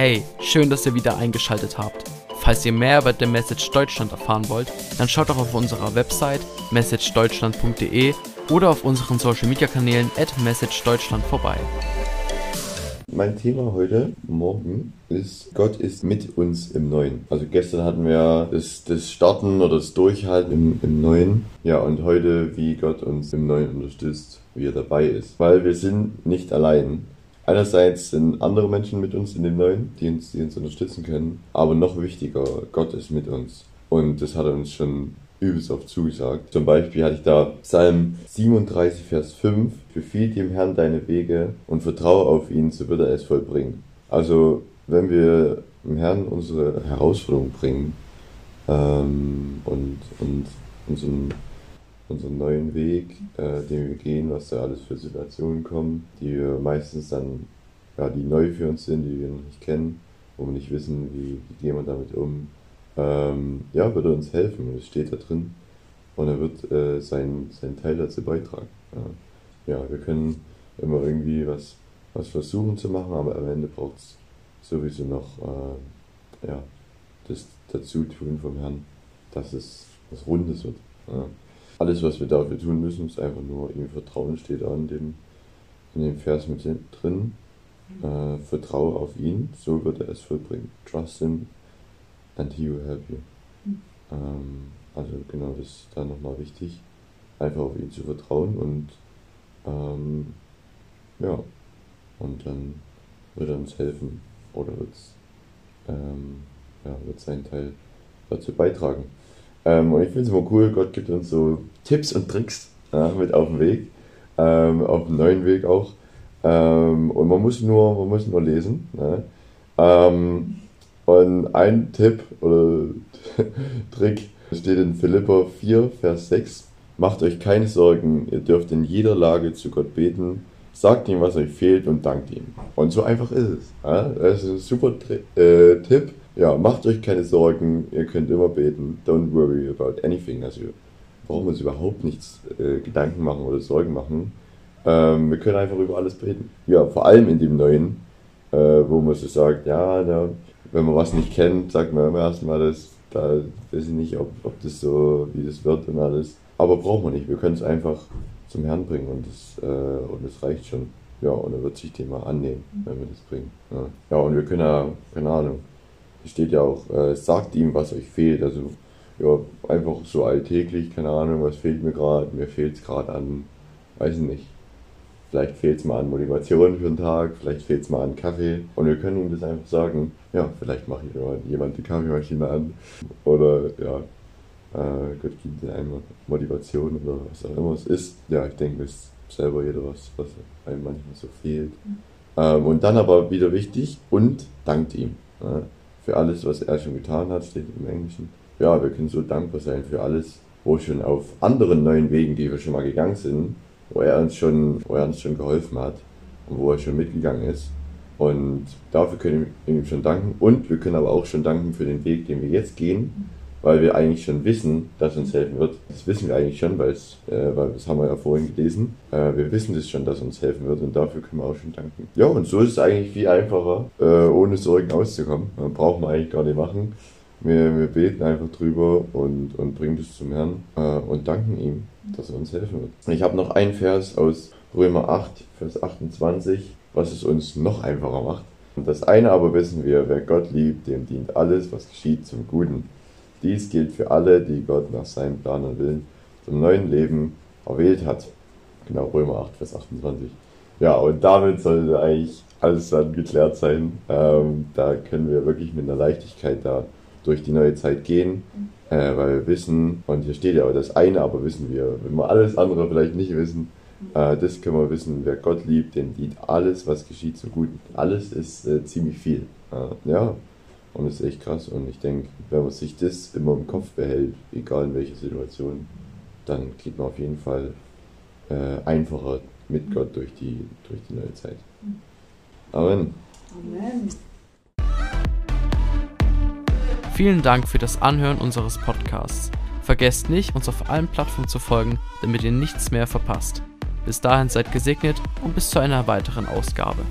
Hey, schön, dass ihr wieder eingeschaltet habt. Falls ihr mehr über The Message Deutschland erfahren wollt, dann schaut doch auf unserer Website messagedeutschland.de oder auf unseren Social Media Kanälen at messagedeutschland vorbei. Mein Thema heute, morgen, ist Gott ist mit uns im Neuen. Also gestern hatten wir das, das Starten oder das Durchhalten im, im Neuen. Ja, und heute, wie Gott uns im Neuen unterstützt, wie er dabei ist. Weil wir sind nicht allein. Einerseits sind andere Menschen mit uns in dem Neuen, die uns, die uns unterstützen können. Aber noch wichtiger, Gott ist mit uns. Und das hat er uns schon übelst oft zugesagt. Zum Beispiel hatte ich da Psalm 37, Vers 5. Befiehl dem Herrn deine Wege und vertraue auf ihn, so wird er es vollbringen. Also, wenn wir dem Herrn unsere Herausforderung bringen ähm, und, und unseren, unseren neuen Weg, äh, den wir gehen, was da alles für Situationen kommen, die wir meistens dann, ja, die neu für uns sind, die wir noch nicht kennen, wo wir nicht wissen, wie, wie gehen wir damit um, ähm, ja, wird er uns helfen. Es steht da drin. Und er wird äh, seinen, seinen Teil dazu beitragen. Ja. ja, wir können immer irgendwie was, was versuchen zu machen, aber am Ende braucht es sowieso noch äh, ja, das Dazutun vom Herrn, dass es was Rundes wird. Ja. Alles, was wir dafür tun müssen, ist einfach nur ihm vertrauen, steht da in dem, in dem Vers mit drin. Äh, vertraue auf ihn, so wird er es vollbringen. Trust him and he will help you. Ähm, also genau, das ist da nochmal wichtig, einfach auf ihn zu vertrauen und ähm, ja, und dann wird er uns helfen oder wird ähm, ja, wird seinen Teil dazu beitragen. Ähm, und ich finde es immer cool, Gott gibt uns so Tipps und Tricks ja, mit auf dem Weg, ähm, auf dem neuen Weg auch. Ähm, und man muss nur, man muss nur lesen. Ne? Ähm, und ein Tipp oder Trick steht in Philippa 4, Vers 6. Macht euch keine Sorgen, ihr dürft in jeder Lage zu Gott beten. Sagt ihm, was euch fehlt und dankt ihm. Und so einfach ist es. Ja? Das ist ein super äh, Tipp. Ja, macht euch keine Sorgen, ihr könnt immer beten. Don't worry about anything. Also wir brauchen uns überhaupt nichts äh, Gedanken machen oder Sorgen machen. Ähm, wir können einfach über alles beten. Ja, vor allem in dem Neuen, äh, wo man so sagt, ja, da wenn man was nicht kennt, sagt man immer erstmal das, da weiß ich nicht, ob, ob das so, wie das wird und alles. Aber braucht man nicht, wir können es einfach zum Herrn bringen und das, äh, und das reicht schon. Ja, und er wird sich dem mal annehmen, wenn wir das bringen. Ja, ja und wir können ja, keine Ahnung, steht ja auch, äh, sagt ihm, was euch fehlt. Also, ja, einfach so alltäglich, keine Ahnung, was fehlt mir gerade, mir fehlt es gerade an, weiß ich nicht, Vielleicht fehlt es mal an Motivation für den Tag, vielleicht fehlt es mal an Kaffee. Und wir können ihm das einfach sagen, ja, vielleicht macht jemand die Kaffeemaschine an. Oder ja, äh, Gott gibt dir einmal Motivation oder was auch immer es ist. Ja, ich denke, wisst selber jeder was, was einem manchmal so fehlt. Ähm, und dann aber wieder wichtig und dankt ihm. Ja, für alles, was er schon getan hat, steht im Englischen. Ja, wir können so dankbar sein für alles, wo schon auf anderen neuen Wegen, die wir schon mal gegangen sind, wo er uns schon, wo er uns schon geholfen hat und wo er schon mitgegangen ist. Und dafür können wir ihm schon danken. Und wir können aber auch schon danken für den Weg, den wir jetzt gehen, weil wir eigentlich schon wissen, dass uns helfen wird. Das wissen wir eigentlich schon, weil, äh, weil das haben wir ja vorhin gelesen. Äh, wir wissen das schon, dass uns helfen wird und dafür können wir auch schon danken. Ja, und so ist es eigentlich viel einfacher, äh, ohne Sorgen auszukommen. Man braucht man eigentlich gar nicht machen. Wir, wir beten einfach drüber und, und bringen das zum Herrn äh, und danken ihm, dass er uns helfen wird. Ich habe noch einen Vers aus Römer 8, Vers 28, was es uns noch einfacher macht. Das eine aber wissen wir, wer Gott liebt, dem dient alles, was geschieht, zum Guten. Dies gilt für alle, die Gott nach seinem Plan und Willen zum neuen Leben erwählt hat. Genau, Römer 8, Vers 28. Ja, und damit sollte eigentlich alles dann geklärt sein. Ähm, da können wir wirklich mit einer Leichtigkeit da durch die neue Zeit gehen, äh, weil wir wissen, und hier steht ja auch das eine, aber wissen wir, wenn wir alles andere vielleicht nicht wissen, äh, das können wir wissen, wer Gott liebt, dem dient alles, was geschieht, so gut. Alles ist äh, ziemlich viel. Äh, ja, und das ist echt krass. Und ich denke, wenn man sich das immer im Kopf behält, egal in welcher Situation, dann geht man auf jeden Fall äh, einfacher mit Gott durch die, durch die neue Zeit. Amen. Amen. Vielen Dank für das Anhören unseres Podcasts. Vergesst nicht, uns auf allen Plattformen zu folgen, damit ihr nichts mehr verpasst. Bis dahin seid gesegnet und bis zu einer weiteren Ausgabe.